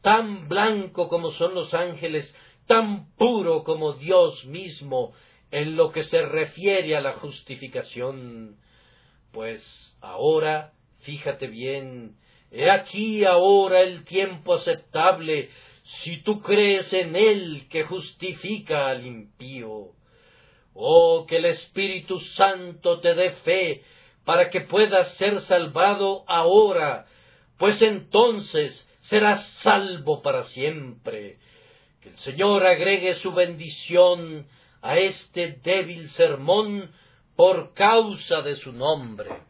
tan blanco como son los ángeles, tan puro como Dios mismo, en lo que se refiere a la justificación. Pues ahora, fíjate bien, he aquí ahora el tiempo aceptable, si tú crees en Él que justifica al impío. Oh, que el Espíritu Santo te dé fe para que puedas ser salvado ahora, pues entonces serás salvo para siempre. Que el Señor agregue su bendición a este débil sermón por causa de su nombre.